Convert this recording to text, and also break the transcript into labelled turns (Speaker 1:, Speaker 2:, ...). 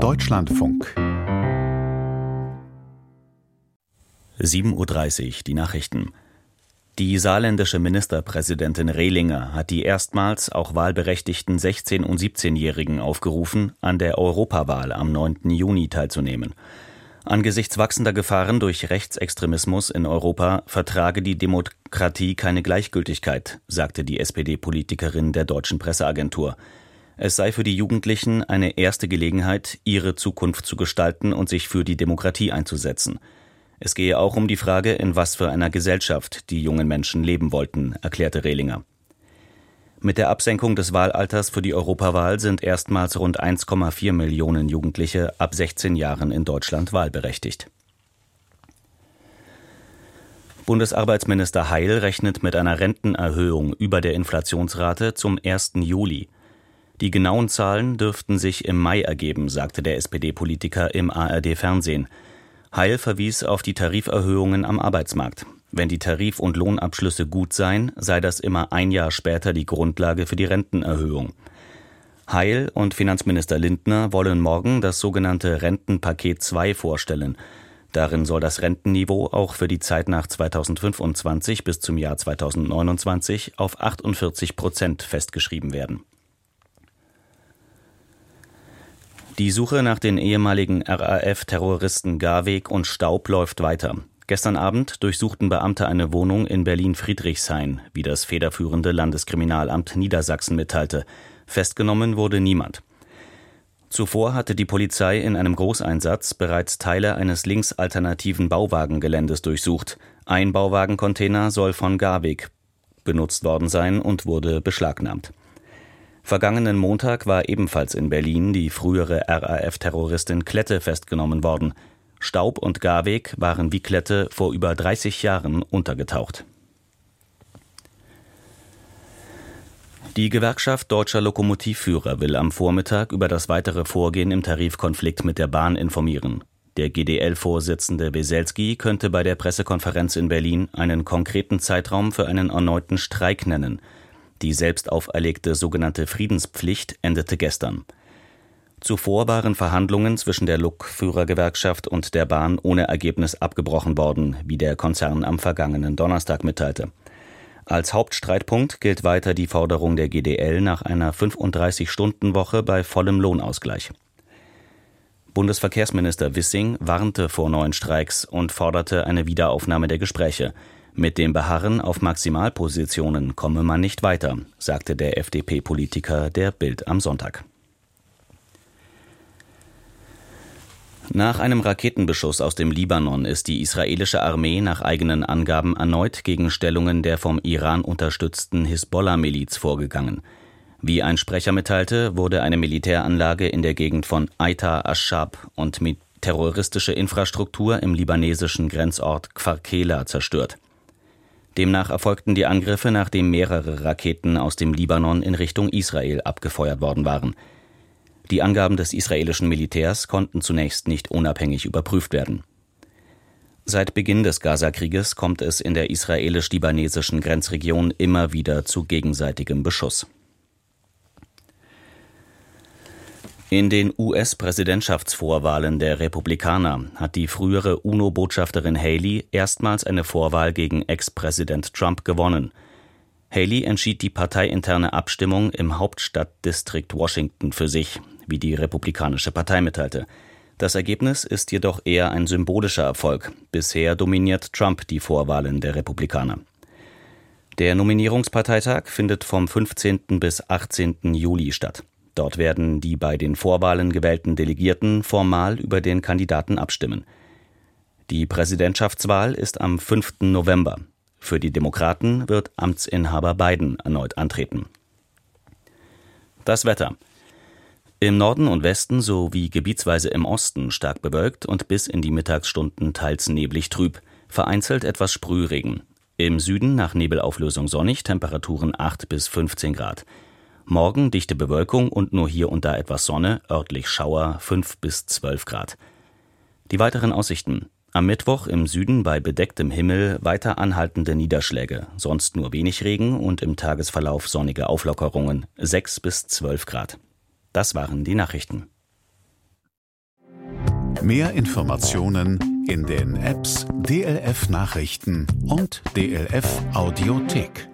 Speaker 1: Deutschlandfunk
Speaker 2: 7.30 Uhr, die Nachrichten. Die saarländische Ministerpräsidentin Rehlinger hat die erstmals auch wahlberechtigten 16- und 17-Jährigen aufgerufen, an der Europawahl am 9. Juni teilzunehmen. Angesichts wachsender Gefahren durch Rechtsextremismus in Europa vertrage die Demokratie keine Gleichgültigkeit, sagte die SPD-Politikerin der deutschen Presseagentur. Es sei für die Jugendlichen eine erste Gelegenheit, ihre Zukunft zu gestalten und sich für die Demokratie einzusetzen. Es gehe auch um die Frage, in was für einer Gesellschaft die jungen Menschen leben wollten, erklärte Rehlinger. Mit der Absenkung des Wahlalters für die Europawahl sind erstmals rund 1,4 Millionen Jugendliche ab 16 Jahren in Deutschland wahlberechtigt. Bundesarbeitsminister Heil rechnet mit einer Rentenerhöhung über der Inflationsrate zum 1. Juli. Die genauen Zahlen dürften sich im Mai ergeben, sagte der SPD-Politiker im ARD-Fernsehen. Heil verwies auf die Tariferhöhungen am Arbeitsmarkt. Wenn die Tarif- und Lohnabschlüsse gut seien, sei das immer ein Jahr später die Grundlage für die Rentenerhöhung. Heil und Finanzminister Lindner wollen morgen das sogenannte Rentenpaket 2 vorstellen. Darin soll das Rentenniveau auch für die Zeit nach 2025 bis zum Jahr 2029 auf 48 Prozent festgeschrieben werden. Die Suche nach den ehemaligen RAF-Terroristen Garweg und Staub läuft weiter. Gestern Abend durchsuchten Beamte eine Wohnung in Berlin-Friedrichshain, wie das federführende Landeskriminalamt Niedersachsen mitteilte. Festgenommen wurde niemand. Zuvor hatte die Polizei in einem Großeinsatz bereits Teile eines linksalternativen Bauwagengeländes durchsucht. Ein Bauwagencontainer soll von Garweg benutzt worden sein und wurde beschlagnahmt. Vergangenen Montag war ebenfalls in Berlin die frühere RAF-Terroristin Klette festgenommen worden. Staub und Garweg waren wie Klette vor über 30 Jahren untergetaucht. Die Gewerkschaft deutscher Lokomotivführer will am Vormittag über das weitere Vorgehen im Tarifkonflikt mit der Bahn informieren. Der GDL-Vorsitzende Weselski könnte bei der Pressekonferenz in Berlin einen konkreten Zeitraum für einen erneuten Streik nennen – die selbst auferlegte sogenannte Friedenspflicht endete gestern. Zuvor waren Verhandlungen zwischen der Lokführergewerkschaft und der Bahn ohne Ergebnis abgebrochen worden, wie der Konzern am vergangenen Donnerstag mitteilte. Als Hauptstreitpunkt gilt weiter die Forderung der GDL nach einer 35-Stunden-Woche bei vollem Lohnausgleich. Bundesverkehrsminister Wissing warnte vor neuen Streiks und forderte eine Wiederaufnahme der Gespräche. Mit dem Beharren auf Maximalpositionen komme man nicht weiter, sagte der FDP-Politiker der Bild am Sonntag. Nach einem Raketenbeschuss aus dem Libanon ist die israelische Armee nach eigenen Angaben erneut gegen Stellungen der vom Iran unterstützten Hisbollah-Miliz vorgegangen. Wie ein Sprecher mitteilte, wurde eine Militäranlage in der Gegend von Aita Ashab und mit terroristische Infrastruktur im libanesischen Grenzort Kfarkela zerstört. Demnach erfolgten die Angriffe, nachdem mehrere Raketen aus dem Libanon in Richtung Israel abgefeuert worden waren. Die Angaben des israelischen Militärs konnten zunächst nicht unabhängig überprüft werden. Seit Beginn des Gazakrieges kommt es in der israelisch-libanesischen Grenzregion immer wieder zu gegenseitigem Beschuss. In den US-Präsidentschaftsvorwahlen der Republikaner hat die frühere UNO-Botschafterin Haley erstmals eine Vorwahl gegen Ex-Präsident Trump gewonnen. Haley entschied die parteiinterne Abstimmung im Hauptstadtdistrikt Washington für sich, wie die Republikanische Partei mitteilte. Das Ergebnis ist jedoch eher ein symbolischer Erfolg. Bisher dominiert Trump die Vorwahlen der Republikaner. Der Nominierungsparteitag findet vom 15. bis 18. Juli statt. Dort werden die bei den Vorwahlen gewählten Delegierten formal über den Kandidaten abstimmen. Die Präsidentschaftswahl ist am 5. November. Für die Demokraten wird Amtsinhaber Biden erneut antreten. Das Wetter. Im Norden und Westen sowie gebietsweise im Osten stark bewölkt und bis in die Mittagsstunden teils neblig trüb, vereinzelt etwas Sprühregen. Im Süden nach Nebelauflösung sonnig, Temperaturen 8 bis 15 Grad. Morgen dichte Bewölkung und nur hier und da etwas Sonne, örtlich Schauer 5 bis 12 Grad. Die weiteren Aussichten. Am Mittwoch im Süden bei bedecktem Himmel weiter anhaltende Niederschläge, sonst nur wenig Regen und im Tagesverlauf sonnige Auflockerungen 6 bis 12 Grad. Das waren die Nachrichten.
Speaker 1: Mehr Informationen in den Apps DLF Nachrichten und DLF Audiothek.